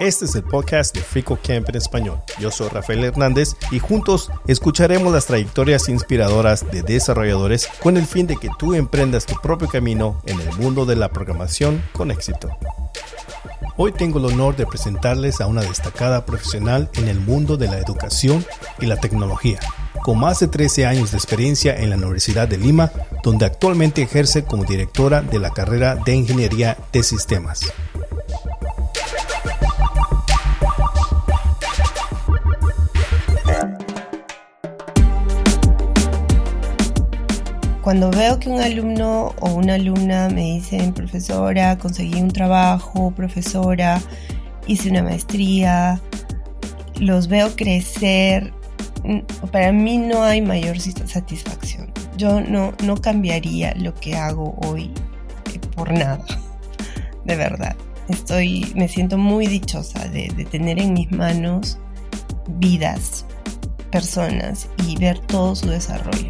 Este es el podcast de Frico Camp en español. Yo soy Rafael Hernández y juntos escucharemos las trayectorias inspiradoras de desarrolladores con el fin de que tú emprendas tu propio camino en el mundo de la programación con éxito. Hoy tengo el honor de presentarles a una destacada profesional en el mundo de la educación y la tecnología, con más de 13 años de experiencia en la Universidad de Lima, donde actualmente ejerce como directora de la carrera de Ingeniería de Sistemas. cuando veo que un alumno o una alumna me dicen, profesora, conseguí un trabajo, profesora, hice una maestría, los veo crecer, para mí no hay mayor satisfacción. Yo no, no cambiaría lo que hago hoy eh, por nada, de verdad. Estoy, me siento muy dichosa de, de tener en mis manos vidas, personas y ver todo su desarrollo.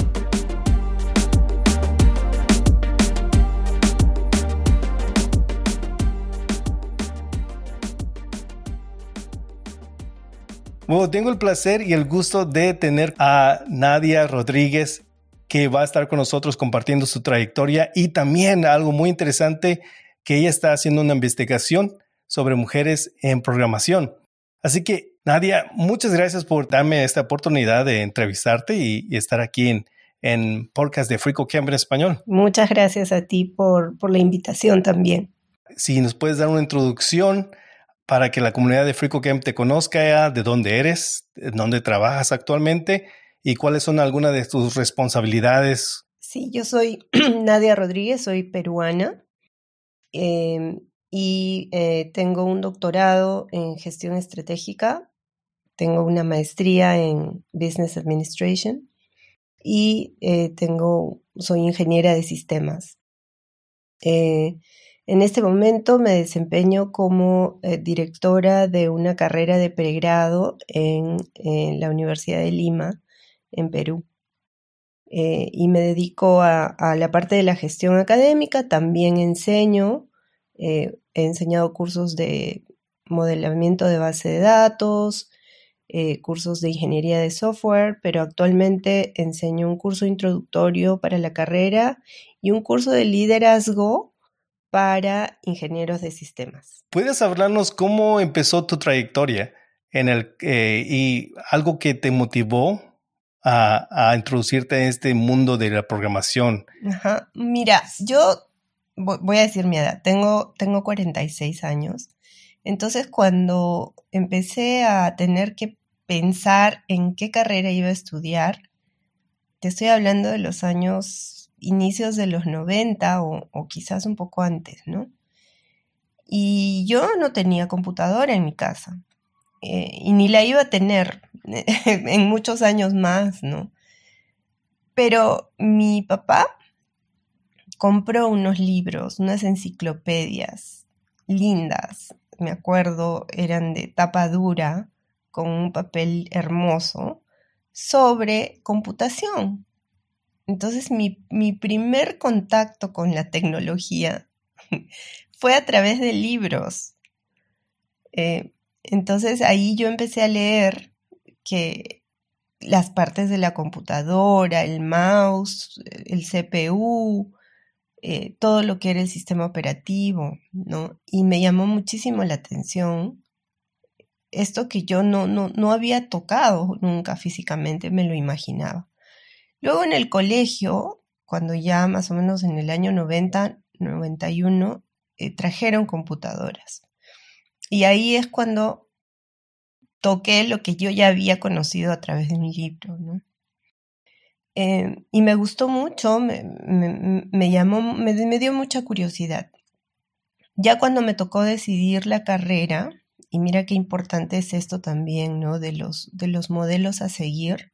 Bueno, tengo el placer y el gusto de tener a Nadia Rodríguez que va a estar con nosotros compartiendo su trayectoria y también algo muy interesante que ella está haciendo una investigación sobre mujeres en programación. Así que, Nadia, muchas gracias por darme esta oportunidad de entrevistarte y, estar aquí en, en podcast de Frico Camp en español. Muchas gracias a ti por, por la invitación también. Si nos puedes dar una introducción para que la comunidad de FricoCamp te conozca, de dónde eres, dónde trabajas actualmente y cuáles son algunas de tus responsabilidades. Sí, yo soy Nadia Rodríguez, soy peruana em, y eh, tengo un doctorado en gestión estratégica, tengo una maestría en Business Administration y eh, tengo, soy ingeniera de sistemas. Eh, en este momento me desempeño como eh, directora de una carrera de pregrado en, la Universidad de Lima, en Perú. Eh, y me dedico a, la parte de la gestión académica, también enseño, eh, he enseñado cursos de modelamiento de base de datos, cursos de ingeniería de software, pero actualmente enseño un curso introductorio para la carrera y un curso de liderazgo para ingenieros de sistemas. ¿Puedes hablarnos cómo empezó tu trayectoria en el, eh, y algo que te motivó a, introducirte en este mundo de la programación? Ajá. Mira, yo voy a decir mi edad, tengo, tengo 46 años. Entonces, cuando empecé a tener que pensar en qué carrera iba a estudiar, te estoy hablando de los años inicios de los 90 o, quizás un poco antes, ¿no? Y yo no tenía computadora en mi casa eh, y ni la iba a tener en muchos años más, ¿no? Pero mi papá compró unos libros, unas enciclopedias lindas, me acuerdo, eran de tapa dura, con un papel hermoso, sobre computación. Entonces mi, primer contacto con la tecnología fue a través de libros. Eh, entonces ahí yo empecé a leer que las partes de la computadora, el mouse, el CPU, eh, todo lo que era el sistema operativo, ¿no? Y me llamó muchísimo la atención esto que yo no, no, no había tocado nunca físicamente, me lo imaginaba. Luego en el colegio, cuando ya más o menos en el año 90, 91, eh, trajeron computadoras. Y ahí es cuando toqué lo que yo ya había conocido a través de mi libro, ¿no? Eh, y me gustó mucho, me, llamó, me, me, dio mucha curiosidad. Ya cuando me tocó decidir la carrera, y mira qué importante es esto también, ¿no? De los, de los modelos a seguir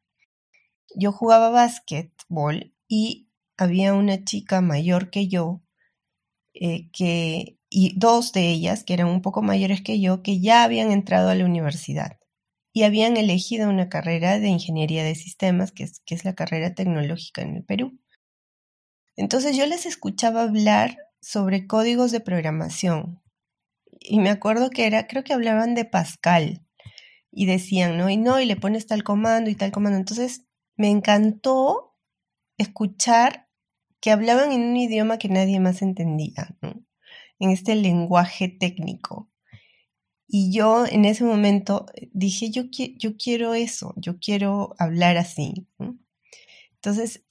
yo jugaba básquetbol y había una chica mayor que yo, eh, que, y dos de ellas, que eran un poco mayores que yo, que ya habían entrado a la universidad y habían elegido una carrera de ingeniería de sistemas, que es, que es la carrera tecnológica en el Perú. Entonces yo les escuchaba hablar sobre códigos de programación. Y me acuerdo que era, creo que hablaban de Pascal. Y decían, ¿no? Y no, y le pones tal comando y tal comando. Entonces me encantó escuchar que hablaban en un idioma que nadie más entendía, ¿no? En este lenguaje técnico. Y yo en ese momento dije, yo, yo quiero eso, yo quiero hablar así. Entonces,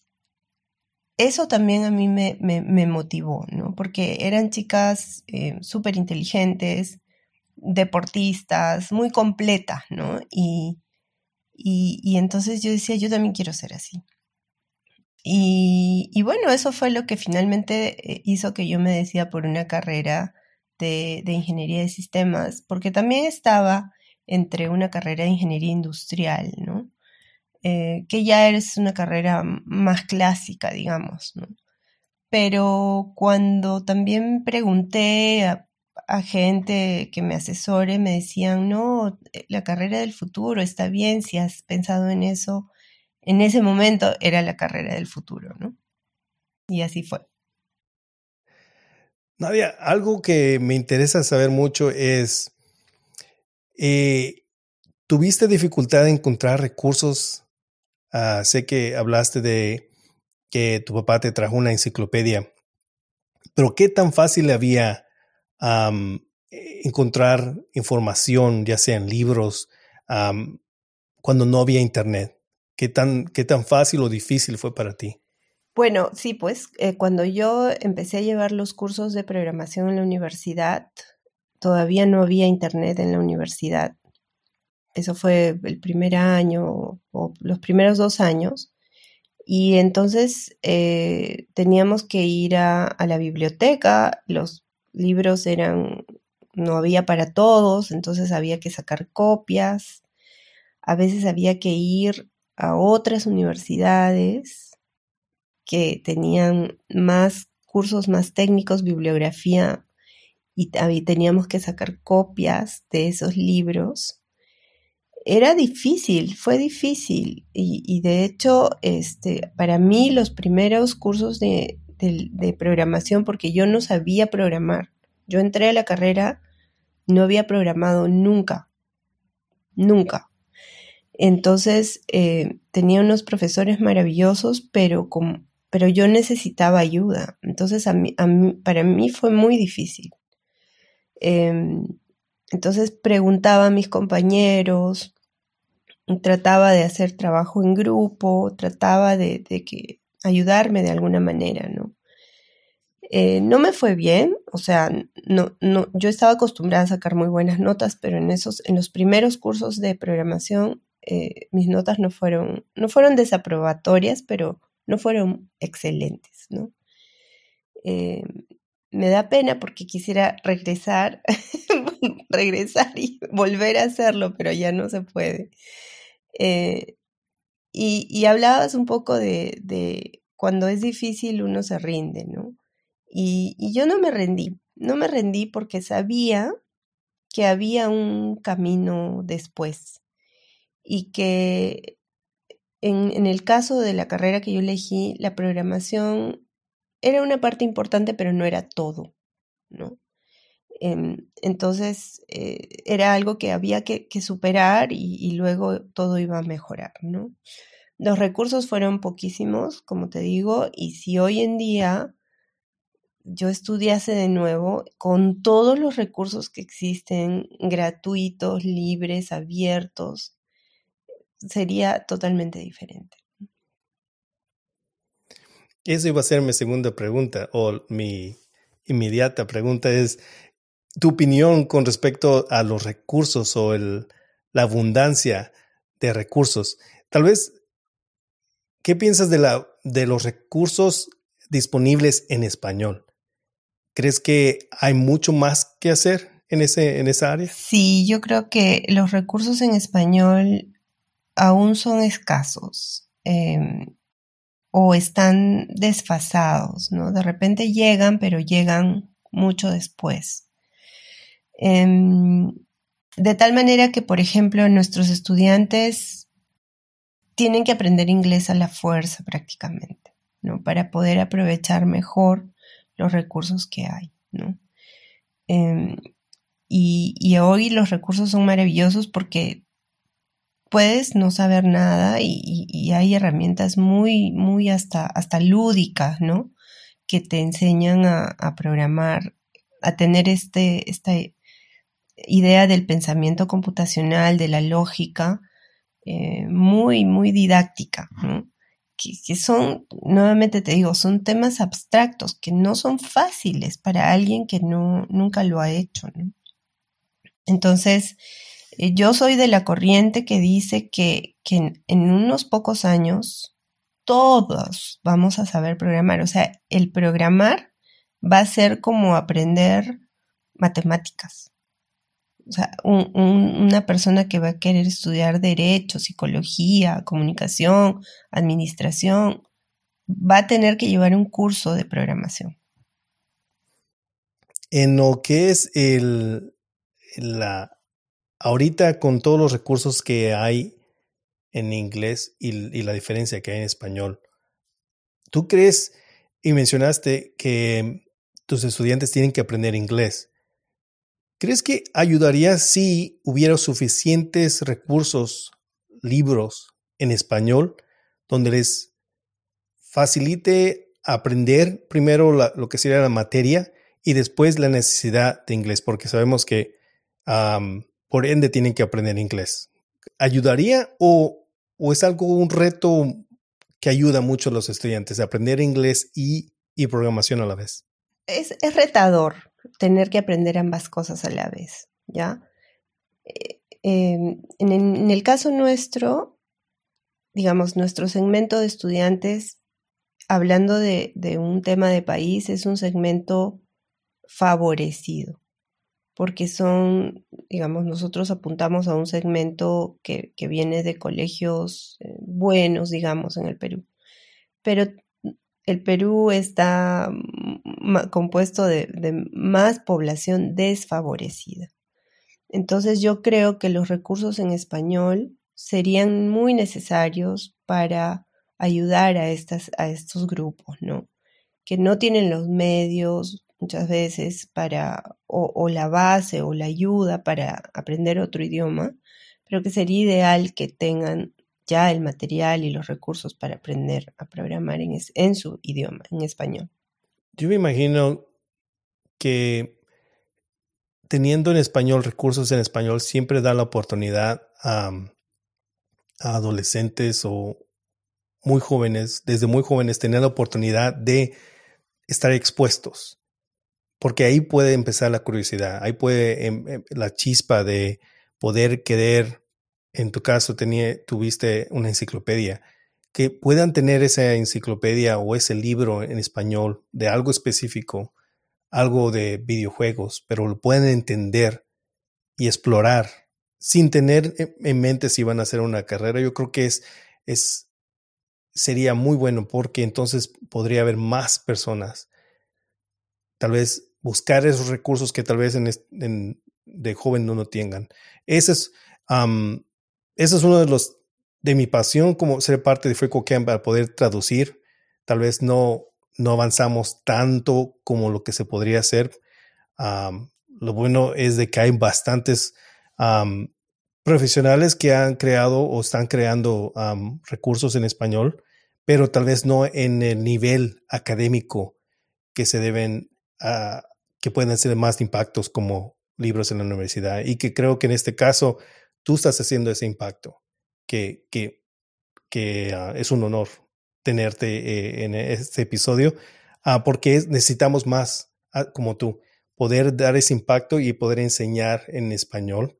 eso también a mí me, motivó, ¿no? Porque eran chicas eh, súper inteligentes, deportistas, muy completas, ¿no? Y, y, entonces yo decía, yo también quiero ser así. Y, bueno, eso fue lo que finalmente eh, hizo que yo me decía por una carrera de, ingeniería de sistemas, porque también estaba entre una carrera de ingeniería industrial, ¿no? Eh, que ya es una carrera más clásica, digamos, ¿no? Pero cuando también pregunté a, gente que me asesore, me decían, no, la carrera del futuro está bien, si has pensado en eso, en ese momento era la carrera del futuro, ¿no? Y así fue. Nadia, algo que me interesa saber mucho es, eh, ¿tuviste dificultad en encontrar recursos? Ah, sé que hablaste de que tu papá te trajo una enciclopedia, pero ¿qué tan fácil había encontrar información, ya sea en libros, cuando no había internet? ¿Qué tan, ¿Qué tan fácil o difícil fue para ti? Bueno, sí, pues eh, cuando yo empecé a llevar los cursos de programación en la universidad, todavía no había internet en la universidad. Eso fue el primer año o los primeros dos años. Y entonces eh, teníamos que ir a, a la biblioteca, los libros eran, no había para todos, entonces había que sacar copias. A veces había que ir a otras universidades que tenían más cursos más técnicos, bibliografía, y teníamos que sacar copias de esos libros. Era difícil, fue difícil. Y, de hecho, este, para mí los primeros cursos de, de programación, porque yo no sabía programar. Yo entré a la carrera, no había programado nunca, nunca. Entonces eh, tenía unos profesores maravillosos, pero con, pero yo necesitaba ayuda. Entonces, a mí, para mí fue muy difícil. Em, entonces preguntaba a mis compañeros, trataba de hacer trabajo en grupo, trataba de, que ayudarme de alguna manera, ¿no? Eh, no me fue bien, o sea, no, no, yo estaba acostumbrada a sacar muy buenas notas, pero en esos, en los primeros cursos de programación, eh, mis notas no fueron, no fueron desaprobatorias, pero no fueron excelentes, ¿no? Eh, me da pena porque quisiera regresar, regresar y volver a hacerlo, pero ya no se puede. Eh, y, hablabas un poco de, cuando es difícil uno se rinde, ¿no? Y, y yo no me rendí, no me rendí porque sabía que había un camino después y que en, el caso de la carrera que yo elegí, la programación era una parte importante, pero no era todo, ¿no? Em, entonces eh, era algo que había que, superar y, luego todo iba a mejorar, ¿no? Los recursos fueron poquísimos, como te digo, y si hoy en día yo estudiase de nuevo con todos los recursos que existen, gratuitos, libres, abiertos, sería totalmente diferente. Eso iba a ser mi segunda pregunta o mi inmediata pregunta es tu opinión con respecto a los recursos o el, la abundancia de recursos. Tal vez, ¿qué piensas de, la, de los recursos disponibles en español? ¿Crees que hay mucho más que hacer en, ese, en esa área? Sí, yo creo que los recursos en español aún son escasos em, o están desfasados, ¿no? De repente llegan, pero llegan mucho después. Em, de tal manera que, por ejemplo, nuestros estudiantes tienen que aprender inglés a la fuerza prácticamente, ¿no? Para poder aprovechar mejor los recursos que hay, ¿no? Em, y, hoy los recursos son maravillosos porque puedes no saber nada y, hay herramientas muy, muy hasta, hasta lúdicas, ¿no? Que te enseñan a, programar, a tener este, esta idea del pensamiento computacional, de la lógica, eh, muy, muy didáctica, ¿no? Que, son, nuevamente te digo, son temas abstractos que no son fáciles para alguien que no, nunca lo ha hecho. Entonces, eh, yo soy de la corriente que dice que, que en, unos pocos años todos vamos a saber programar. O sea, el programar va a ser como aprender matemáticas. O sea, una persona que va a querer estudiar derecho, psicología, comunicación, administración, va a tener que llevar un curso de programación. En lo que es el, la, ahorita con todos los recursos que hay en inglés y, y la diferencia que hay en español, ¿tú crees y mencionaste que tus estudiantes tienen que aprender inglés? ¿Crees que ayudaría si hubiera suficientes recursos, libros en español, donde les facilite aprender primero lo que sería la materia y después la necesidad de inglés? Porque sabemos que por ende tienen que aprender inglés. ¿Ayudaría o, o, es algo, un reto que ayuda mucho a los estudiantes a aprender inglés y, y programación a la vez? Es, es retador, tener que aprender ambas cosas a la vez, ¿ya? Eh, em, en, el caso nuestro, digamos, nuestro segmento de estudiantes, hablando de, un tema de país, es un segmento favorecido, porque son, digamos, nosotros apuntamos a un segmento que, que viene de colegios eh, buenos, digamos, en el Perú. Pero el Perú está compuesto de, más población desfavorecida. Entonces yo creo que los recursos en español serían muy necesarios para ayudar a, estas, a estos grupos, ¿no? Que no tienen los medios muchas veces para, o la base o la ayuda para aprender otro idioma, pero que sería ideal que tengan ya el material y los recursos para aprender a programar en, su idioma, en español. Yo me imagino que teniendo en español recursos en español siempre da la oportunidad a, a adolescentes o muy jóvenes, desde muy jóvenes, tener la oportunidad de estar expuestos. Porque ahí puede empezar la curiosidad, ahí puede em, em, la chispa de poder querer en tu caso tenía, tuviste una enciclopedia, que puedan tener esa enciclopedia o ese libro en español de algo específico, algo de videojuegos, pero lo pueden entender y explorar sin tener en mente si van a hacer una carrera. Yo creo que es, es sería muy bueno porque entonces podría haber más personas. Tal vez buscar esos recursos que tal vez en, de joven no, no tengan. Ese es, eso es uno de los de mi pasión como ser parte de FreeCodeCamp para poder traducir. Tal vez no, no avanzamos tanto como lo que se podría hacer. lo bueno es de que hay bastantes profesionales que han creado o están creando recursos en español, pero tal vez no en el nivel académico que se deben, que pueden ser más impactos como libros en la universidad. Y que creo que en este caso tú estás haciendo ese impacto, que, que, que ah, es un honor tenerte eh, en este episodio, uh, porque necesitamos más ah, como tú, poder dar ese impacto y poder enseñar en español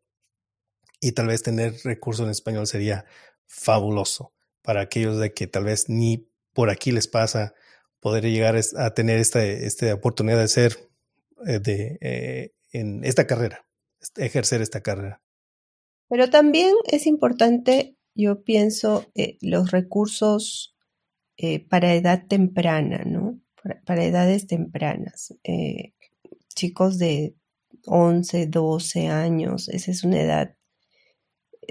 y tal vez tener recursos en español sería fabuloso para aquellos de que tal vez ni por aquí les pasa poder llegar a tener esta, esta oportunidad de ser eh, de, eh, en esta carrera, ejercer esta carrera. Pero también es importante, yo pienso, eh, los recursos eh, para edad temprana, ¿no? Para, edades tempranas. Eh, chicos de 11, 12 años, esa es una edad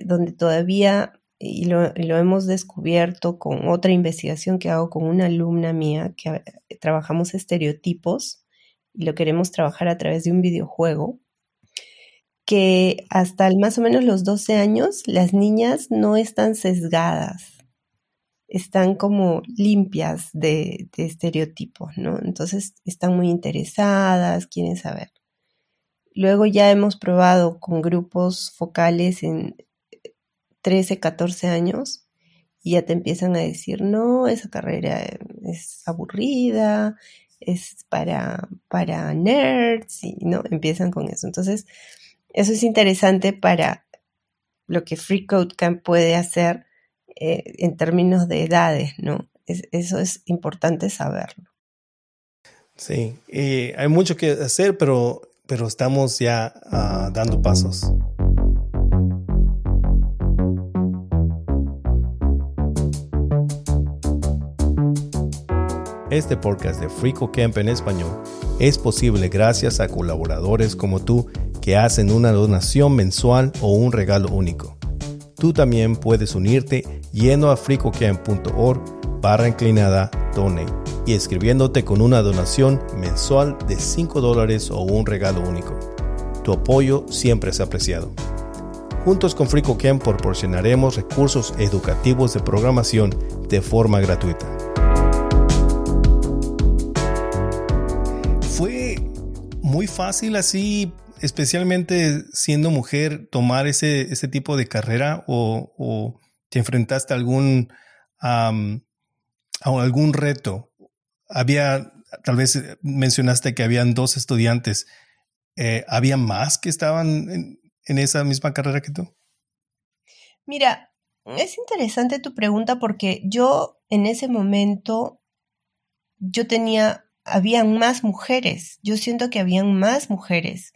donde todavía y lo, hemos descubierto con otra investigación que hago con una alumna mía, que trabajamos estereotipos y lo queremos trabajar a través de un videojuego, que hasta más o menos los 12 años las niñas no están sesgadas, están como limpias de, estereotipos, ¿no? Entonces están muy interesadas, quieren saber. Luego ya hemos probado con grupos focales en 13, 14 años y ya te empiezan a decir, no, esa carrera es aburrida, es para, para nerds, y no, empiezan con eso. Entonces, eso es interesante para lo que Free Code Camp puede hacer eh, en términos de edades, ¿no? eso es importante saberlo. Sí, hay mucho que hacer, pero pero estamos ya uh, dando pasos. Este podcast de Frico en español es posible gracias a colaboradores como tú que hacen una donación mensual o un regalo único. Tú también puedes unirte yendo a fricocamp.org barra inclinada donate y escribiéndote con una donación mensual de 5 dólares o un regalo único. Tu apoyo siempre es apreciado. Juntos con FricoCamp proporcionaremos recursos educativos de programación de forma gratuita. Fue muy fácil así, especialmente siendo mujer, tomar ese, ese tipo de carrera o, te enfrentaste a algún, a algún reto había, tal vez eh, mencionaste que habían dos estudiantes. Eh, ¿Había más que estaban en, en esa misma carrera que tú? Mira, es interesante tu pregunta porque yo en ese momento, yo tenía, habían más mujeres. Yo siento que habían más mujeres.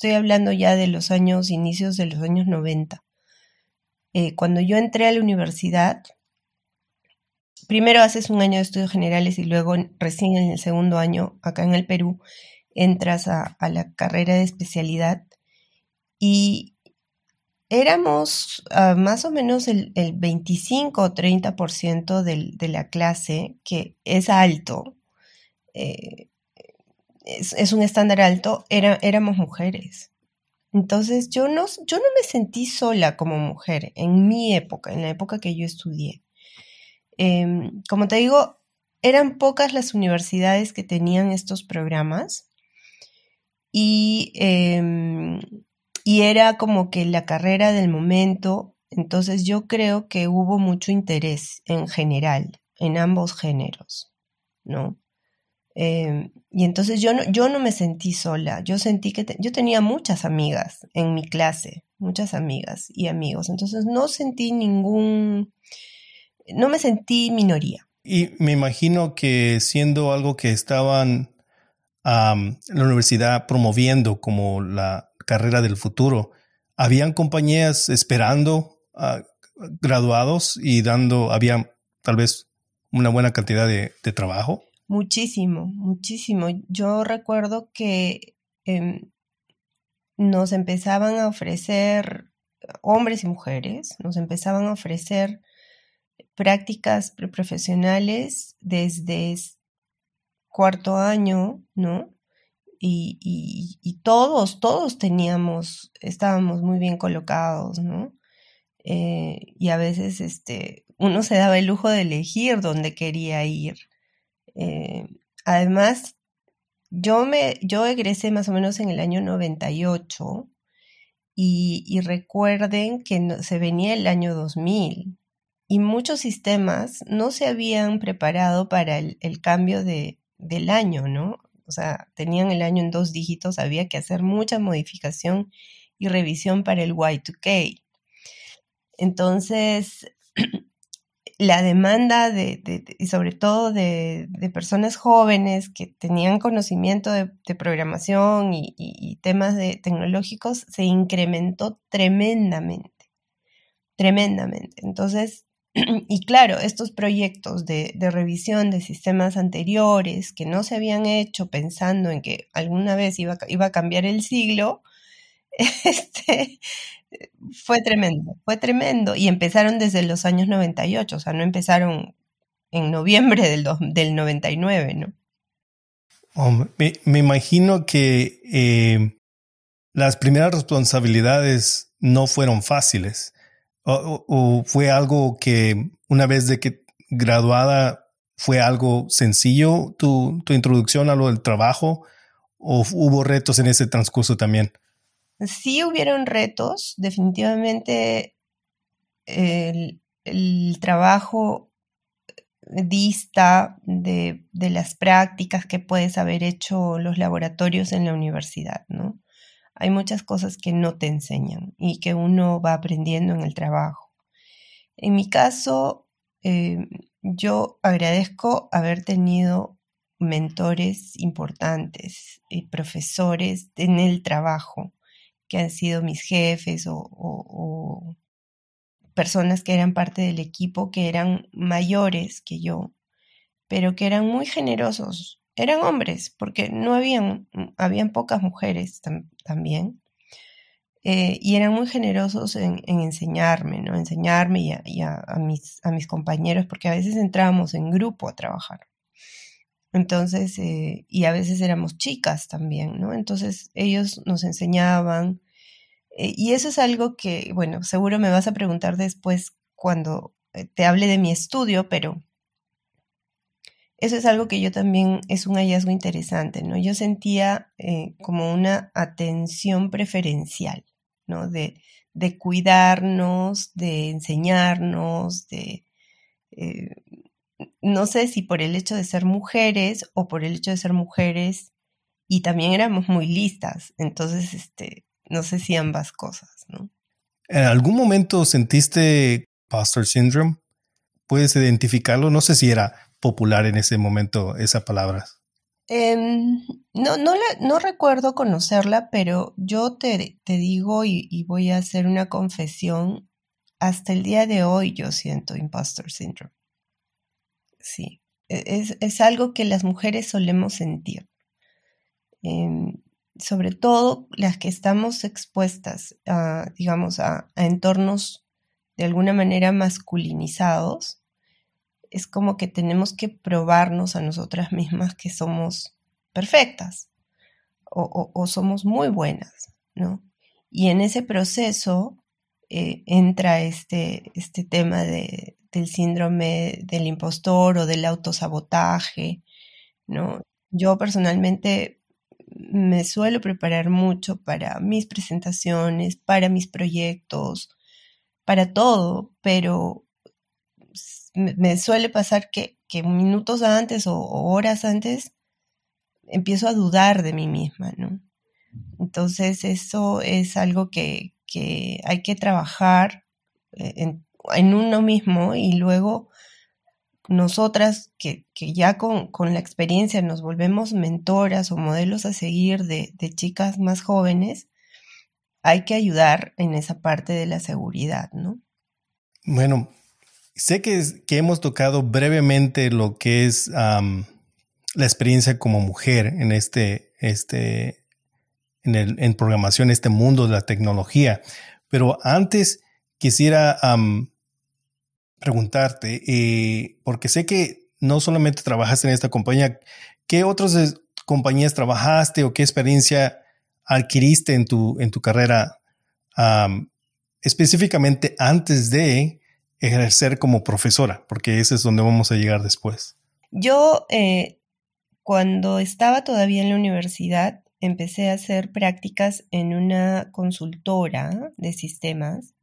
Estoy hablando ya de los años, inicios de los años 90. Eh, cuando yo entré a la universidad, primero haces un año de estudios generales y luego recién en el segundo año, acá en el Perú, entras a, la carrera de especialidad y éramos ah, más o menos el, 25 o 30% de la clase, que es alto, eh, es, un estándar alto, era, éramos mujeres. Entonces yo no, yo no me sentí sola como mujer en mi época, en la época que yo estudié. Em, como te digo, eran pocas las universidades que tenían estos programas y, em, y era como que la carrera del momento, entonces yo creo que hubo mucho interés en general, en ambos géneros, ¿no? Em, y entonces yo no, yo no me sentí sola, yo sentí que yo tenía muchas amigas en mi clase, muchas amigas y amigos, entonces no sentí ningún, no me sentí minoría. Y me imagino que siendo algo que estaban la universidad promoviendo como la carrera del futuro, ¿habían compañías esperando graduados y dando, había tal vez una buena cantidad de, trabajo? Muchísimo, muchísimo. Yo recuerdo que em, nos empezaban a ofrecer, hombres y mujeres, nos empezaban a ofrecer prácticas preprofesionales desde cuarto año, ¿no? Y, todos, todos teníamos, estábamos muy bien colocados, ¿no? Eh, y a veces este, uno se daba el lujo de elegir dónde quería ir. Eh, además, yo, me, yo egresé más o menos en el año 98 y, y recuerden que se venía el año 2000 y muchos sistemas no se habían preparado para el, cambio de, del año, ¿no? O sea, tenían el año en dos dígitos, había que hacer mucha modificación y revisión para el Y2K. Entonces, la demanda de, y sobre todo de, personas jóvenes que tenían conocimiento de, programación y, y, temas de tecnológicos se incrementó tremendamente, tremendamente. Entonces, Y claro, estos proyectos de, revisión de sistemas anteriores que no se habían hecho pensando en que alguna vez iba, iba a cambiar el siglo, este, fue tremendo, fue tremendo. Y empezaron desde los años 98, o sea, no empezaron en noviembre del, del 99, ¿no? me, imagino que eh, las primeras responsabilidades no fueron fáciles. O, fue algo que una vez de que graduada fue algo sencillo tu, tu introducción a lo del trabajo o hubo retos en ese transcurso también? Sí hubieron retos, definitivamente el, trabajo dista de, de, las prácticas que puedes haber hecho los laboratorios en la universidad, ¿no? Hay muchas cosas que no te enseñan y que uno va aprendiendo en el trabajo. En mi caso, eh, yo agradezco haber tenido mentores importantes y profesores en el trabajo que han sido mis jefes o, personas que eran parte del equipo que eran mayores que yo, pero que eran muy generosos. Eran hombres, porque no habían, habían pocas mujeres también. Eh, y eran muy generosos en, enseñarme, ¿no? Enseñarme y, a, mis, a mis compañeros, porque a veces entrábamos en grupo a trabajar. Entonces, eh, y a veces éramos chicas también, ¿no? Entonces ellos nos enseñaban. Eh, y eso es algo que, bueno, seguro me vas a preguntar después cuando eh, te hable de mi estudio, pero eso es algo que yo también es un hallazgo interesante, ¿no? Yo sentía como una atención preferencial, ¿no? De, de cuidarnos, de enseñarnos, de no sé si por el hecho de ser mujeres o por el hecho de ser mujeres y también éramos muy listas, entonces este, no sé si ambas cosas, ¿no? ¿En algún momento sentiste Pastor Syndrome? ¿Puedes identificarlo? No sé si era popular en ese momento esa palabra. Em, no, no, no recuerdo conocerla, pero yo te, te digo y, y, voy a hacer una confesión. Hasta el día de hoy yo siento impostor syndrome sí. E, es, algo que las mujeres solemos sentir. Em, sobre todo las que estamos expuestas a, digamos, a, entornos de alguna manera masculinizados, es como que tenemos que probarnos a nosotras mismas que somos perfectas o, somos muy buenas, ¿no? Y en ese proceso eh, entra este, este tema de, del síndrome del impostor o del autosabotaje, ¿no? Yo personalmente me suelo preparar mucho para mis presentaciones, para mis proyectos, para todo, pero me suele pasar que, minutos antes o, horas antes empiezo a dudar de mí misma, ¿no? Entonces eso es algo que, que hay que trabajar eh, en, en uno mismo y luego nosotras que, ya con, la experiencia nos volvemos mentoras o modelos a seguir de, chicas más jóvenes, hay que ayudar en esa parte de la seguridad, ¿no? Bueno, sé que, que hemos tocado brevemente lo que es la experiencia como mujer en este, este, en, el, en programación, este mundo de la tecnología, pero antes quisiera preguntarte, eh, porque sé que no solamente trabajaste en esta compañía, ¿qué otras compañías trabajaste o qué experiencia adquiriste en tu, en tu carrera específicamente antes de ejercer como profesora? Porque ese es donde vamos a llegar después. Yo, eh, cuando estaba todavía en la universidad, empecé a hacer prácticas en una consultora de sistemas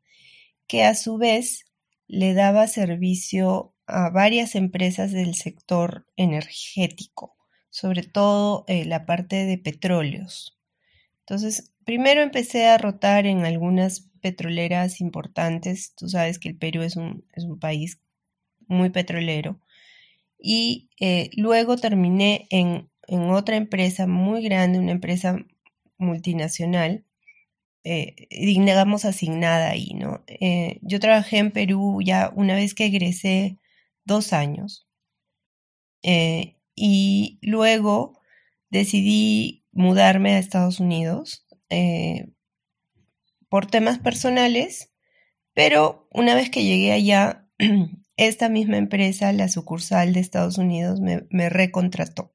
que a su vez le daba servicio a varias empresas del sector energético, sobre todo eh, la parte de petróleos. Entonces, primero empecé a rotar en algunas petroleras importantes. Tú sabes que el Perú es un, es un país muy petrolero. Y eh, luego terminé en, en otra empresa muy grande, una empresa multinacional, eh, digamos, asignada ahí, ¿no? Eh, yo trabajé en Perú ya una vez que egresé dos años eh, y luego decidí mudarme a Estados Unidos por temas personales, pero una vez que llegué allá, esta misma empresa, la sucursal de Estados Unidos, me, recontrató.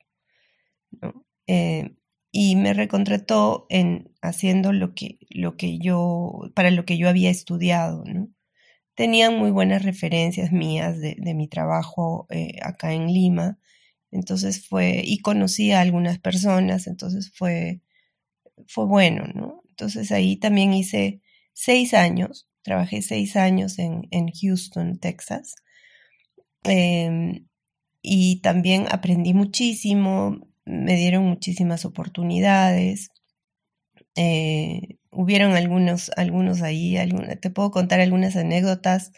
Eh, y me recontrató en haciendo lo que, lo que yo, para lo que yo había estudiado, ¿no? Tenían muy buenas referencias mías de, mi trabajo eh, acá en Lima, entonces fue, y conocí a algunas personas, entonces fue, fue bueno, ¿no? Entonces ahí también hice seis años, trabajé seis años en, en Houston, Texas, em, y también aprendí muchísimo, me dieron muchísimas oportunidades. Eh, hubieron algunos, algunos ahí, te puedo contar algunas anécdotas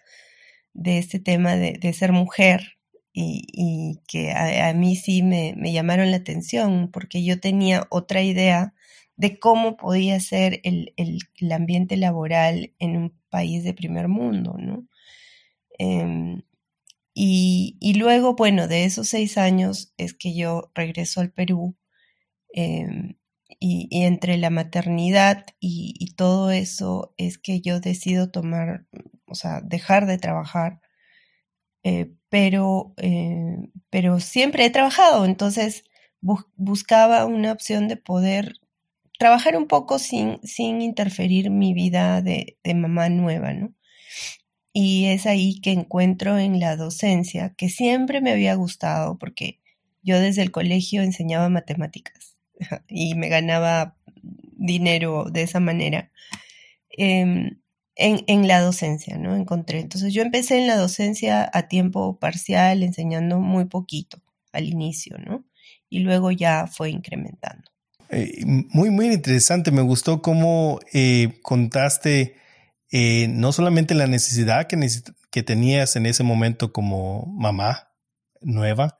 de este tema de, ser mujer y, que a, mí sí me, llamaron la atención porque yo tenía otra idea de cómo podía ser el, ambiente laboral en un país de primer mundo, ¿no? Em, y, luego, bueno, de esos seis años es que yo regreso al Perú em, y, entre la maternidad y, todo eso es que yo decido tomar, o sea, dejar de trabajar, eh, pero, eh, pero siempre he trabajado, entonces buscaba una opción de poder trabajar un poco sin, sin interferir mi vida de, de mamá nueva, ¿no? Y es ahí que encuentro en la docencia, que siempre me había gustado, porque yo desde el colegio enseñaba matemáticas y me ganaba dinero de esa manera. Em, en, en, la docencia, ¿no? Encontré. Entonces yo empecé en la docencia a tiempo parcial, enseñando muy poquito al inicio, ¿no? Y luego ya fue incrementando. Eh, muy, muy interesante. Me gustó cómo eh, contaste eh, no solamente la necesidad que, que tenías en ese momento como mamá nueva,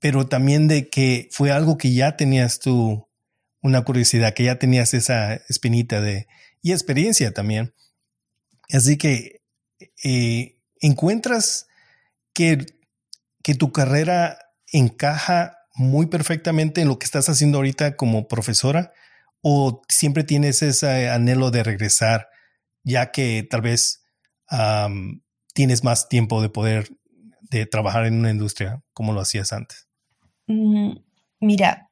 pero también de que fue algo que ya tenías tú una curiosidad, que ya tenías esa espinita de y experiencia también. Así que eh, encuentras que, que tu carrera encaja muy perfectamente en lo que estás haciendo ahorita como profesora o siempre tienes ese anhelo de regresar ya que tal vez tienes más tiempo de poder de trabajar en una industria como lo hacías antes? Mm, mira,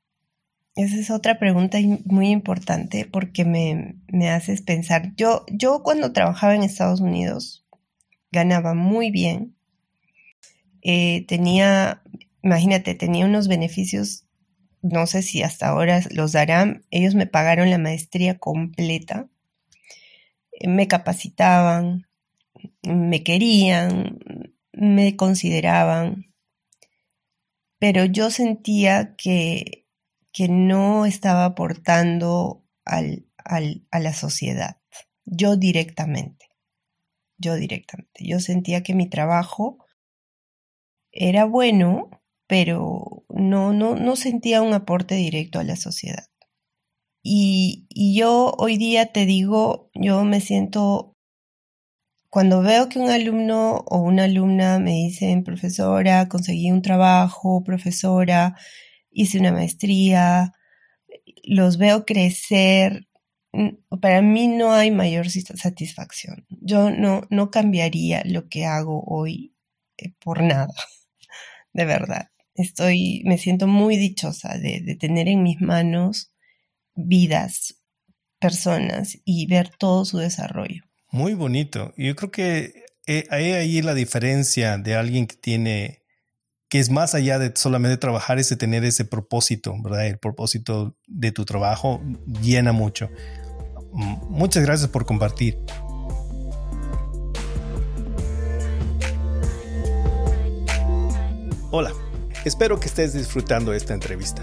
esa es otra pregunta muy importante porque me, haces pensar. Yo, yo cuando trabajaba en Estados Unidos ganaba muy bien. Eh, tenía, imagínate, tenía unos beneficios, no sé si hasta ahora los darán. Ellos me pagaron la maestría completa me capacitaban, me querían, me consideraban, pero yo sentía que, que no estaba aportando al, a la sociedad, yo directamente, yo directamente. Yo sentía que mi trabajo era bueno, pero no, no, no sentía un aporte directo a la sociedad. Y, yo hoy día te digo, yo me siento, cuando veo que un alumno o una alumna me dicen, profesora, conseguí un trabajo, profesora, hice una maestría, los veo crecer, para mí no hay mayor satisfacción. Yo no, no cambiaría lo que hago hoy eh, por nada, de verdad. Estoy, me siento muy dichosa de, de tener en mis manos vidas, personas y ver todo su desarrollo. Muy bonito. Yo creo que eh, hay ahí la diferencia de alguien que tiene, que es más allá de solamente trabajar, es de tener ese propósito, ¿verdad? El propósito de tu trabajo llena mucho. Muchas gracias por compartir. Hola, espero que estés disfrutando esta entrevista.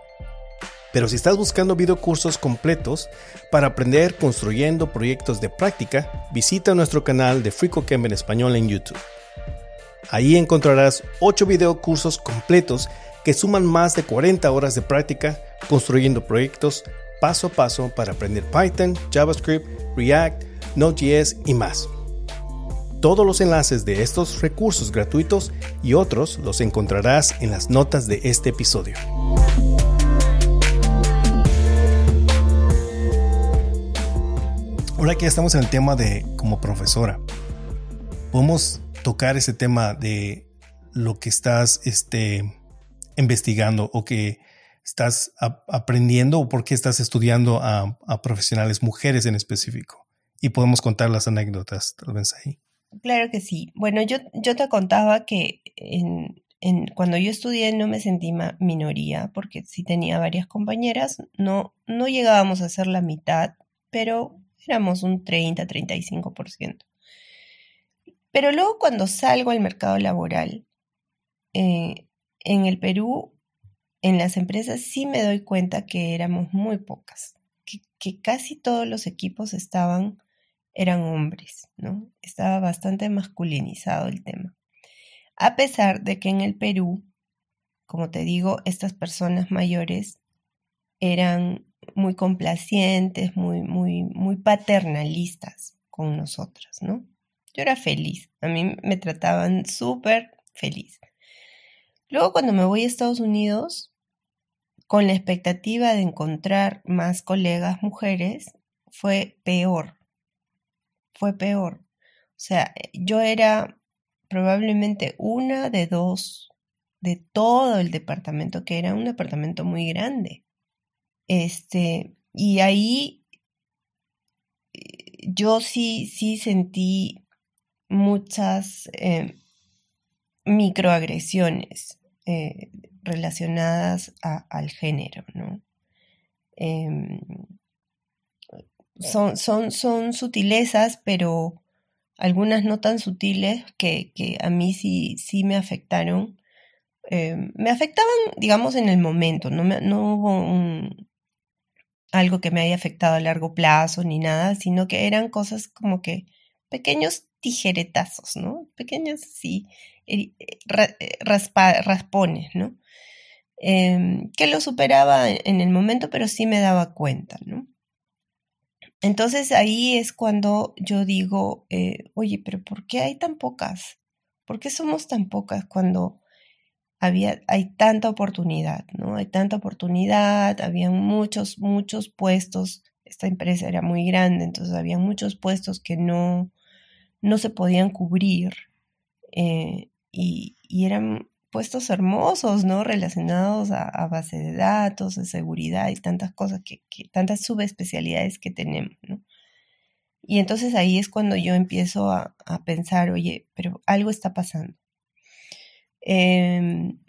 Pero si estás buscando videocursos completos para aprender construyendo proyectos de práctica, visita nuestro canal de FreeCodeCamp en español en YouTube. Ahí encontrarás 8 videocursos completos que suman más de 40 horas de práctica construyendo proyectos paso a paso para aprender Python, JavaScript, React, Node.js y más. Todos los enlaces de estos recursos gratuitos y otros los encontrarás en las notas de este episodio. Ahora que ya estamos en el tema de como profesora, podemos tocar ese tema de lo que estás este, investigando o que estás aprendiendo o por qué estás estudiando a, profesionales mujeres en específico. Y podemos contar las anécdotas tal vez ahí. Claro que sí. Bueno, yo, yo te contaba que en, cuando yo estudié no me sentí minoría porque sí tenía varias compañeras. No, no llegábamos a ser la mitad, pero éramos un 30-35%. Pero luego cuando salgo al mercado laboral, eh, en el Perú, en las empresas sí me doy cuenta que éramos muy pocas, que, que casi todos los equipos estaban, eran hombres, ¿no? Estaba bastante masculinizado el tema. A pesar de que en el Perú, como te digo, estas personas mayores eran muy complacientes, muy, muy, muy paternalistas con nosotras, ¿no? Yo era feliz, a mí me trataban súper feliz. Luego cuando me voy a Estados Unidos, con la expectativa de encontrar más colegas mujeres, fue peor, fue peor. O sea, yo era probablemente una de dos de todo el departamento, que era un departamento muy grande. Este, y ahí eh, yo sí, sí sentí muchas eh, microagresiones eh, relacionadas al género, ¿no? Em, son, son, son sutilezas, pero algunas no tan sutiles que, a mí sí, sí me afectaron. Em, me afectaban, digamos, en el momento, no, no hubo algo que me haya afectado a largo plazo ni nada, sino que eran cosas como que pequeños tijeretazos, ¿no? Pequeños, sí, eh, eh, raspones, ¿no? Em, que lo superaba en el momento, pero sí me daba cuenta, ¿no? Entonces ahí es cuando yo digo, eh, oye, pero ¿por qué hay tan pocas? ¿Por qué somos tan pocas cuando había, hay tanta oportunidad, ¿no? Hay tanta oportunidad, había muchos, muchos puestos, esta empresa era muy grande, entonces había muchos puestos que no, no se podían cubrir eh, y, eran puestos hermosos, ¿no? Relacionados a, base de datos, de seguridad y tantas cosas, que, tantas subespecialidades que tenemos, ¿no? Y entonces ahí es cuando yo empiezo a, pensar, oye, pero algo está pasando. Em,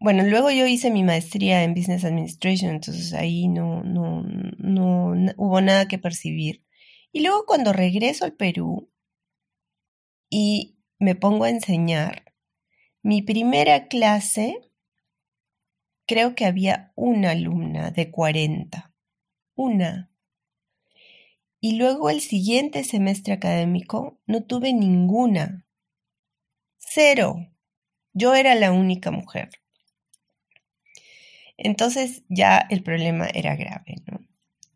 bueno, luego yo hice mi maestría en Business Administration, entonces ahí no, no, no, no hubo nada que percibir. Y luego cuando regreso al Perú, y me pongo a enseñar. Mi primera clase, creo que había una alumna de 40, una. Y luego el siguiente semestre académico no tuve ninguna. Cero. Yo era la única mujer. Entonces ya el problema era grave, ¿no?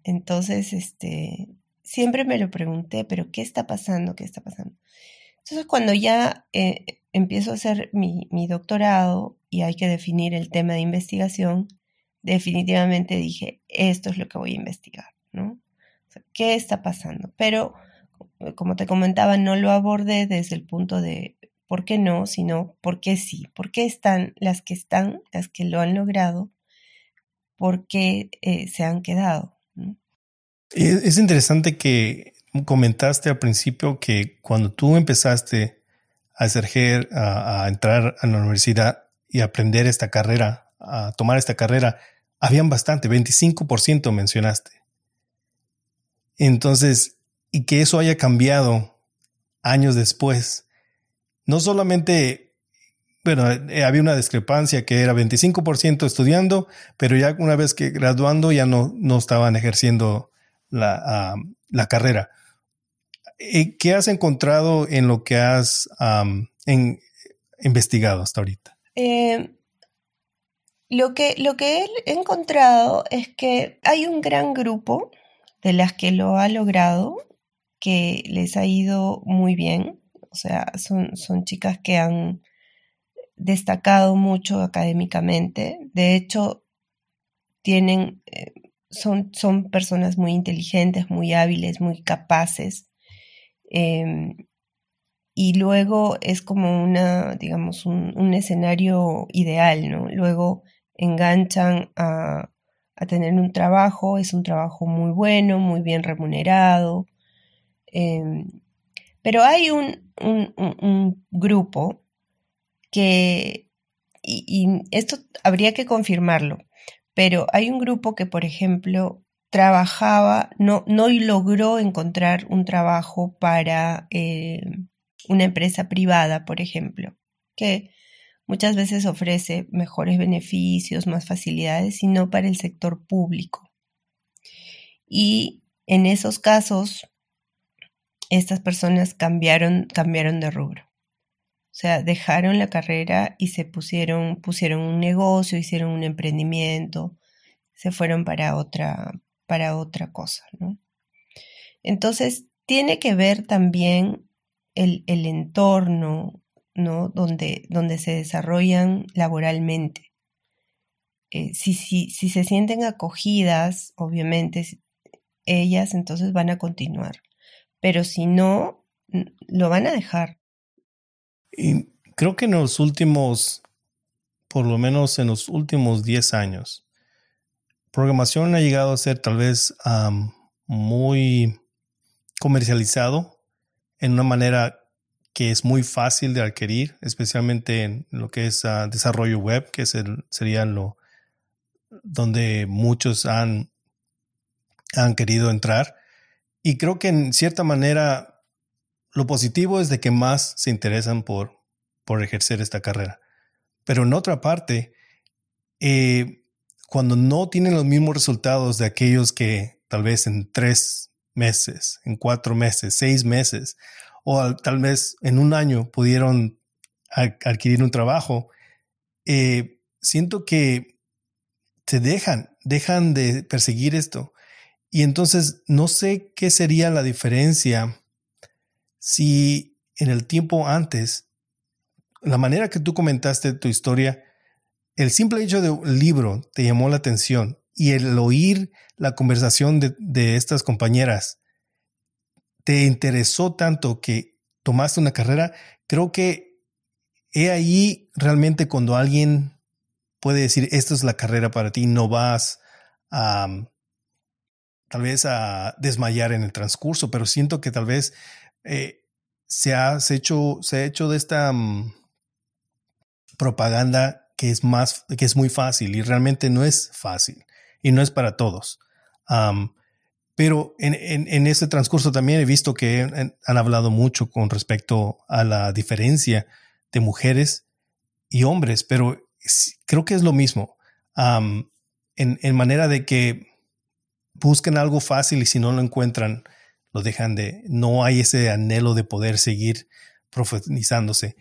Entonces, este, siempre me lo pregunté, pero ¿qué está pasando? ¿Qué está pasando? Entonces, cuando ya eh, empiezo a hacer mi, doctorado y hay que definir el tema de investigación, definitivamente dije, esto es lo que voy a investigar, ¿no? ¿Qué está pasando? Pero, como te comentaba, no lo abordé desde el punto de por qué no, sino por qué sí, por qué están las que están, las que lo han logrado, por qué eh, se han quedado. Es interesante que comentaste al principio que cuando tú empezaste a ejercer, a, entrar a la universidad y aprender esta carrera, a tomar esta carrera, habían bastante, 25% mencionaste. Entonces, y que eso haya cambiado años después, no solamente, bueno, eh, había una discrepancia que era 25% estudiando, pero ya una vez que graduando ya no, no estaban ejerciendo la, la carrera. ¿Qué has encontrado en lo que has, en, investigado hasta ahorita? Eh, lo, que, lo que he encontrado es que hay un gran grupo de las que lo ha logrado, que les ha ido muy bien. O sea, son, son chicas que han destacado mucho académicamente. De hecho, tienen, eh, son, son personas muy inteligentes, muy hábiles, muy capaces. Em, y luego es como una, digamos, un, escenario ideal, ¿no? Luego enganchan a, tener un trabajo, es un trabajo muy bueno, muy bien remunerado. Em, pero hay un, un, grupo que, y, esto habría que confirmarlo, pero hay un grupo que, por ejemplo, trabajaba, no, no logró encontrar un trabajo para eh, una empresa privada, por ejemplo, que muchas veces ofrece mejores beneficios, más facilidades, sino para el sector público. Y en esos casos, estas personas cambiaron, cambiaron de rubro. O sea, dejaron la carrera y se pusieron, pusieron un negocio, hicieron un emprendimiento, se fueron para otra, para otra cosa, ¿no? Entonces, tiene que ver también el, entorno, ¿no? Donde, donde se desarrollan laboralmente. Eh, si, si, si se sienten acogidas, obviamente, ellas entonces van a continuar. Pero si no, lo van a dejar. Y creo que en los últimos, por lo menos en los últimos 10 años, programación ha llegado a ser tal vez muy comercializado en una manera que es muy fácil de adquirir, especialmente en lo que es ah, desarrollo web, que es el, sería lo donde muchos han, han querido entrar. Y creo que en cierta manera lo positivo es de que más se interesan por, por ejercer esta carrera. Pero en otra parte, eh, cuando no tienen los mismos resultados de aquellos que tal vez en tres meses, en cuatro meses, seis meses, o tal vez en un año pudieron adquirir un trabajo, eh, siento que se dejan, dejan de perseguir esto. Y entonces no sé qué sería la diferencia si en el tiempo antes, la manera que tú comentaste tu historia, el simple hecho de un libro te llamó la atención y el oír la conversación de, estas compañeras te interesó tanto que tomaste una carrera, creo que he ahí realmente cuando alguien puede decir, esta es la carrera para ti, no vas a tal vez a desmayar en el transcurso, pero siento que tal vez eh, se, ha, hecho, se ha hecho de esta mm, propaganda que es más, que es muy fácil y realmente no es fácil y no es para todos. pero en, en, ese transcurso también he visto que han hablado mucho con respecto a la diferencia de mujeres y hombres, pero creo que es lo mismo. en, en, manera de que busquen algo fácil y si no lo encuentran, lo dejan de, no hay ese anhelo de poder seguir profetizándose.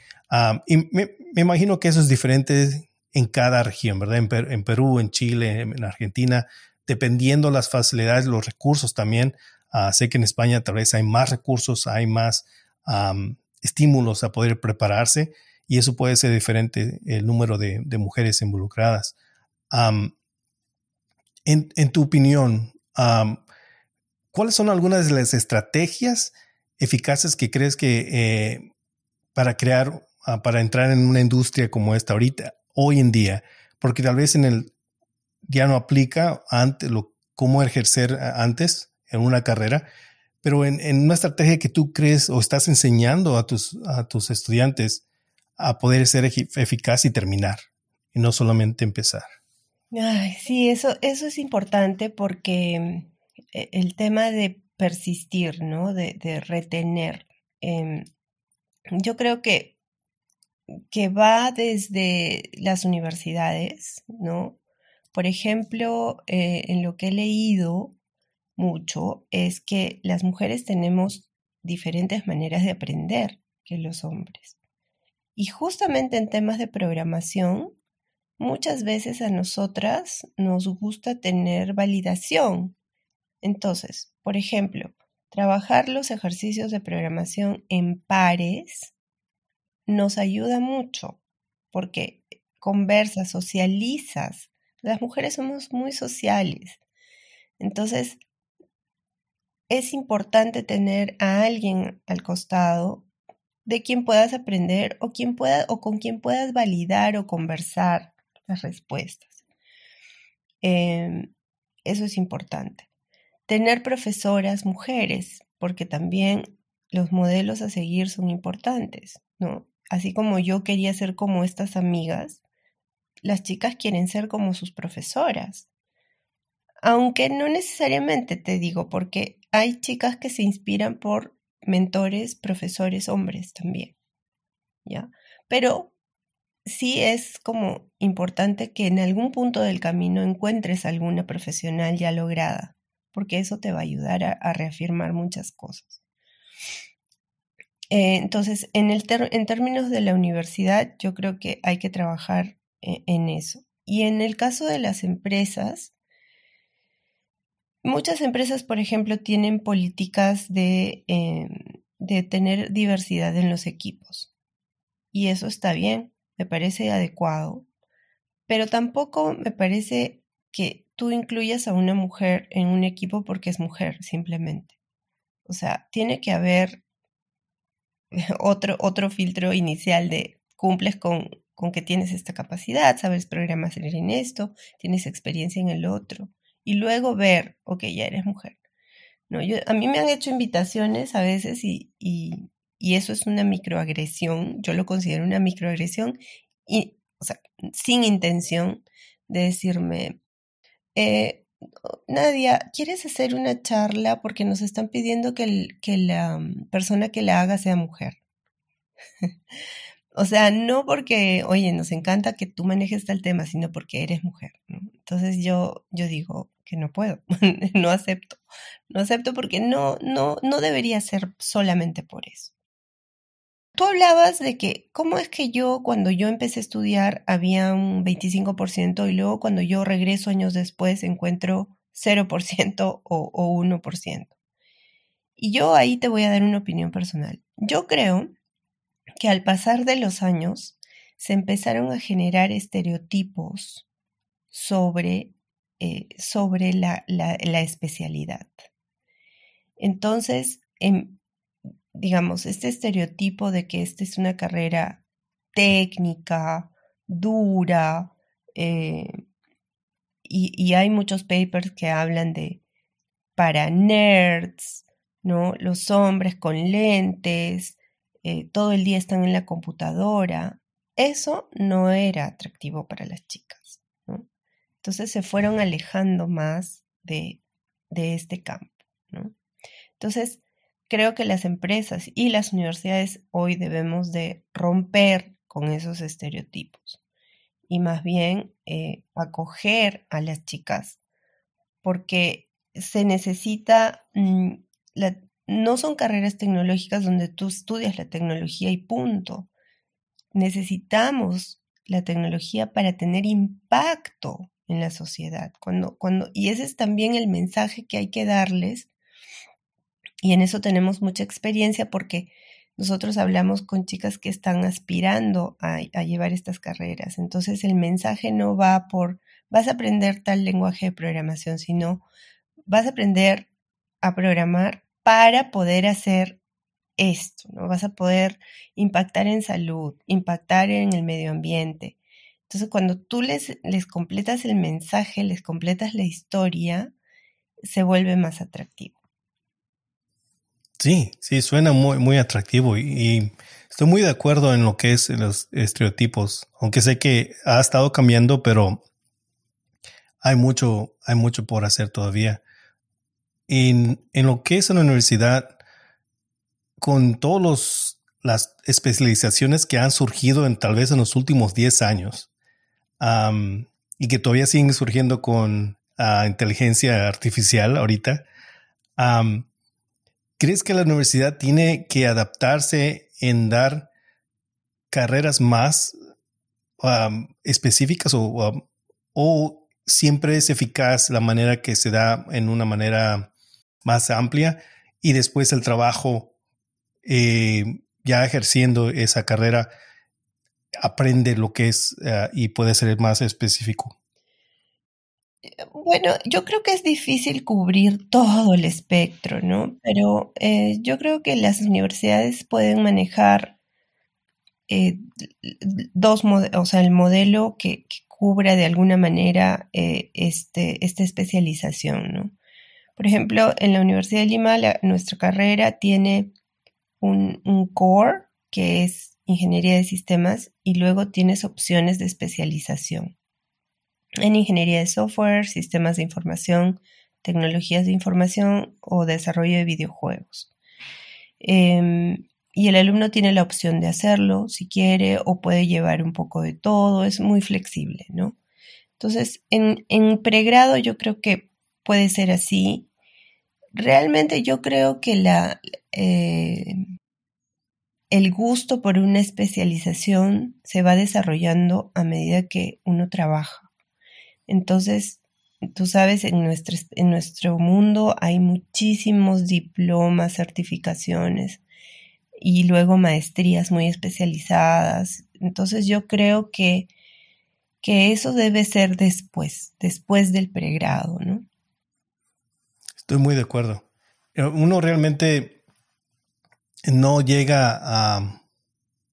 y me, imagino que eso es diferente en cada región, ¿verdad? En, Perú, en Chile, en, Argentina, dependiendo las facilidades, los recursos también. Ah, sé que en España tal vez hay más recursos, hay más estímulos a poder prepararse y eso puede ser diferente el número de, mujeres involucradas. en, tu opinión, ¿cuáles son algunas de las estrategias eficaces que crees que eh, para crear, ah, para entrar en una industria como esta ahorita, hoy en día? Porque tal vez en el ya no aplica antes lo cómo ejercer antes en una carrera, pero en, una estrategia que tú crees o estás enseñando a tus, a tus estudiantes a poder ser eficaz y terminar, y no solamente empezar. Ay, sí, eso, eso es importante porque e, el tema de persistir, ¿no? De, retener. Em, yo creo que, que va desde las universidades, ¿no? Por ejemplo, eh, en lo que he leído mucho es que las mujeres tenemos diferentes maneras de aprender que los hombres. Y justamente en temas de programación, muchas veces a nosotras nos gusta tener validación. Entonces, por ejemplo, trabajar los ejercicios de programación en pares nos ayuda mucho porque conversas, socializas. Las mujeres somos muy sociales. Entonces, es importante tener a alguien al costado de quien puedas aprender o, quien pueda, o con quien puedas validar o conversar las respuestas. Em, eso es importante. Tener profesoras mujeres, porque también los modelos a seguir son importantes, ¿no? Así como yo quería ser como estas amigas, las chicas quieren ser como sus profesoras. Aunque no necesariamente te digo, porque hay chicas que se inspiran por mentores, profesores, hombres también. ¿Ya? Pero sí es como importante que en algún punto del camino encuentres alguna profesional ya lograda, porque eso te va a ayudar a, reafirmar muchas cosas. Eh, entonces, en, términos de la universidad, yo creo que hay que trabajar eh, en eso. Y en el caso de las empresas, muchas empresas, por ejemplo, tienen políticas de, em, de tener diversidad en los equipos. Y eso está bien me parece adecuado, pero tampoco me parece que tú incluyas a una mujer en un equipo porque es mujer, simplemente. O sea, tiene que haber otro, otro filtro inicial de cumples con, con que tienes esta capacidad, sabes programar en esto, tienes experiencia en el otro. Y luego ver, ok, ya eres mujer. No, a mí me han hecho invitaciones a veces y eso es una microagresión, yo lo considero una microagresión, y, o sea, sin intención de decirme, eh, Nadia, ¿quieres hacer una charla porque nos están pidiendo que, que la persona que la haga sea mujer? o sea, no porque, oye, nos encanta que tú manejes tal tema, sino porque eres mujer. Entonces yo, yo digo que no puedo, no acepto, no acepto porque no, no, no debería ser solamente por eso. Tú hablabas de que, ¿cómo es que yo cuando yo empecé a estudiar había un 25% y luego cuando yo regreso años después encuentro 0% o, o 1%? Y yo ahí te voy a dar una opinión personal. Yo creo que al pasar de los años se empezaron a generar estereotipos sobre, eh, sobre la, la, la, especialidad. Entonces, en, digamos, este estereotipo de que esta es una carrera técnica, dura, eh, y, hay muchos papers que hablan de para nerds, ¿no? Los hombres con lentes, eh, todo el día están en la computadora. Eso no era atractivo para las chicas. Entonces se fueron alejando más de, de este campo. Entonces, creo que las empresas y las universidades hoy debemos de romper con esos estereotipos y más bien eh, acoger a las chicas porque se necesita, mm, no son carreras tecnológicas donde tú estudias la tecnología y punto. Necesitamos la tecnología para tener impacto en la sociedad. Cuando, cuando, y ese es también el mensaje que hay que darles y en eso tenemos mucha experiencia porque nosotros hablamos con chicas que están aspirando a, llevar estas carreras. Entonces el mensaje no va por, vas a aprender tal lenguaje de programación, sino vas a aprender a programar para poder hacer esto, ¿no? Vas a poder impactar en salud, impactar en el medio ambiente. Entonces, cuando tú les, les completas el mensaje, les completas la historia, se vuelve más atractivo. Sí, sí, suena muy, muy atractivo y, estoy muy de acuerdo en lo que es los estereotipos, aunque sé que ha estado cambiando, pero hay mucho, hay mucho por hacer todavía. En, en lo que es en la universidad, con todas las especializaciones que han surgido en tal vez en los últimos 10 años y que todavía siguen surgiendo con uh, inteligencia artificial ahorita, ¿Crees que la universidad tiene que adaptarse en dar carreras más específicas o, o siempre es eficaz la manera que se da en una manera más amplia y después el trabajo eh, ya ejerciendo esa carrera aprende lo que es eh, y puede ser más específico. Bueno, yo creo que es difícil cubrir todo el espectro, ¿no? Pero eh, yo creo que las universidades pueden manejar dos modelos, o sea, el modelo que, cubra de alguna manera este, esta especialización, ¿no? Por ejemplo, en la Universidad de Lima, nuestra carrera tiene un, core, que es ingeniería de sistemas, y luego tienes opciones de especialización. En ingeniería de software, sistemas de información, tecnologías de información o desarrollo de videojuegos. Em, y el alumno tiene la opción de hacerlo si quiere o puede llevar un poco de todo, es muy flexible, ¿no? Entonces, en, en pregrado yo creo que puede ser así. Realmente yo creo que la, eh, el gusto por una especialización se va desarrollando a medida que uno trabaja. Entonces, tú sabes, en nuestro, en nuestro mundo hay muchísimos diplomas, certificaciones y luego maestrías muy especializadas. Entonces yo creo que, que eso debe ser después, después del pregrado, ¿no? Estoy muy de acuerdo. Eh, uno realmente no llega a,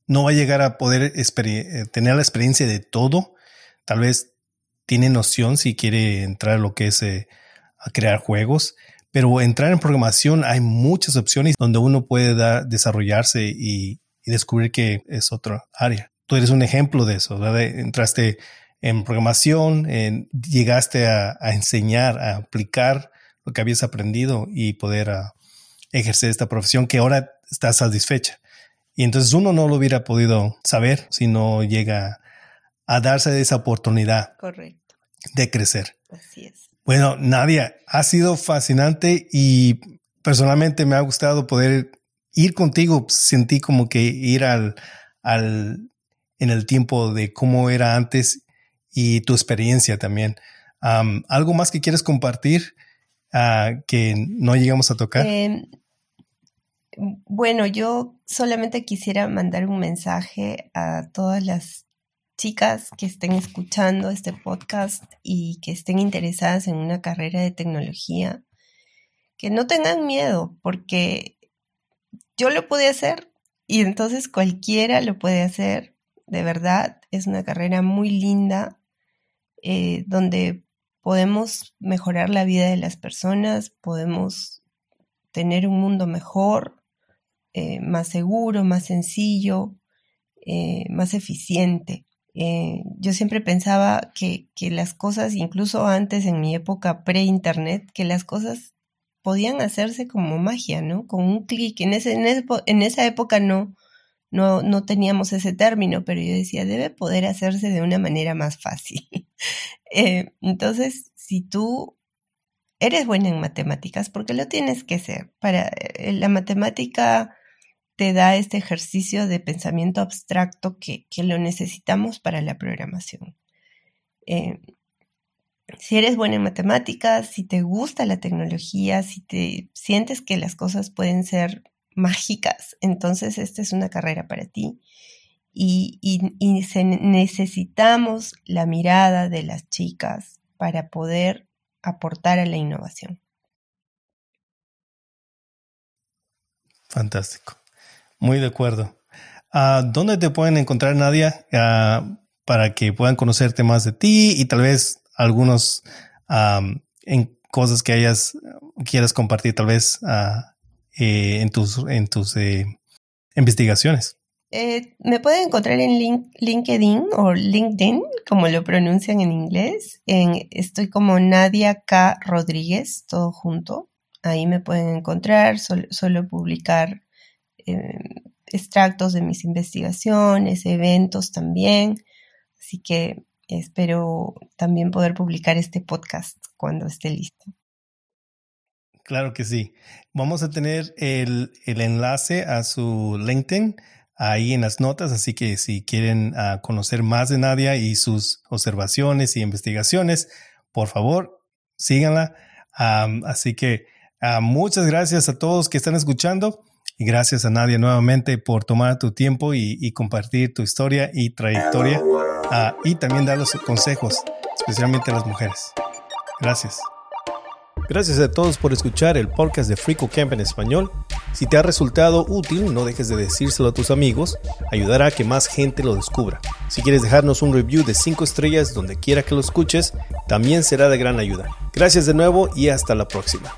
no va a llegar a poder eh, tener la experiencia de todo. Tal vez tiene noción si quiere entrar a lo que es eh, a crear juegos, pero entrar en programación hay muchas opciones donde uno puede desarrollarse y, descubrir que es otra área. Tú eres un ejemplo de eso, ¿verdad? Entraste en programación, llegaste a, enseñar, a aplicar lo que habías aprendido y poder ah, ejercer esta profesión que ahora está satisfecha. Y entonces uno no lo hubiera podido saber si no llega a darse esa oportunidad Correcto. De crecer. Así es. Bueno, Nadia, ha sido fascinante y personalmente me ha gustado poder ir contigo. Sentí como que ir al, al en el tiempo de cómo era antes y tu experiencia también. ¿Algo más que quieres compartir? que no llegamos a tocar? Em, bueno, yo solamente quisiera mandar un mensaje a todas las chicas que estén escuchando este podcast y que estén interesadas en una carrera de tecnología, que no tengan miedo, porque yo lo pude hacer y entonces cualquiera lo puede hacer. De verdad, es una carrera muy linda eh, donde podemos mejorar la vida de las personas, podemos tener un mundo mejor, eh, más seguro, más sencillo, eh, más eficiente. Eh, yo siempre pensaba que, las cosas, incluso antes en mi época pre-internet, que las cosas podían hacerse como magia, ¿no? Con un clic. En, ese, en, esa época no, no, no teníamos ese término, pero yo decía, debe poder hacerse de una manera más fácil. Eh, entonces, si tú eres buena en matemáticas, porque lo tienes que ser, para eh, la matemática te da este ejercicio de pensamiento abstracto que, lo necesitamos para la programación. Eh, si eres buena en matemáticas, si te gusta la tecnología, si te sientes que las cosas pueden ser mágicas, entonces esta es una carrera para ti y, necesitamos la mirada de las chicas para poder aportar a la innovación. Fantástico. Muy de acuerdo. Ah, ¿Dónde te pueden encontrar, Nadia, ah, para que puedan conocerte más de ti y tal vez algunos en cosas que hayas quieras compartir, tal vez ah, eh, en tus, en tus eh, investigaciones? Eh, me pueden encontrar en LinkedIn o LinkedIn, como lo pronuncian en inglés. En, estoy como Nadia K. Rodríguez, todo junto. Ahí me pueden encontrar. suelo publicar extractos de mis investigaciones, eventos también. Así que espero también poder publicar este podcast cuando esté listo. Claro que sí. Vamos a tener el, el enlace a su LinkedIn ahí en las notas, así que si quieren ah, conocer más de Nadia y sus observaciones y investigaciones, por favor, síganla. así que ah, muchas gracias a todos que están escuchando y gracias a Nadia nuevamente por tomar tu tiempo y, compartir tu historia y trayectoria ah, y también dar los consejos, especialmente a las mujeres. Gracias. Gracias a todos por escuchar el podcast de Frico Camp en español. Si te ha resultado útil, no dejes de decírselo a tus amigos, ayudará a que más gente lo descubra. Si quieres dejarnos un review de 5 estrellas donde quiera que lo escuches, también será de gran ayuda. Gracias de nuevo y hasta la próxima.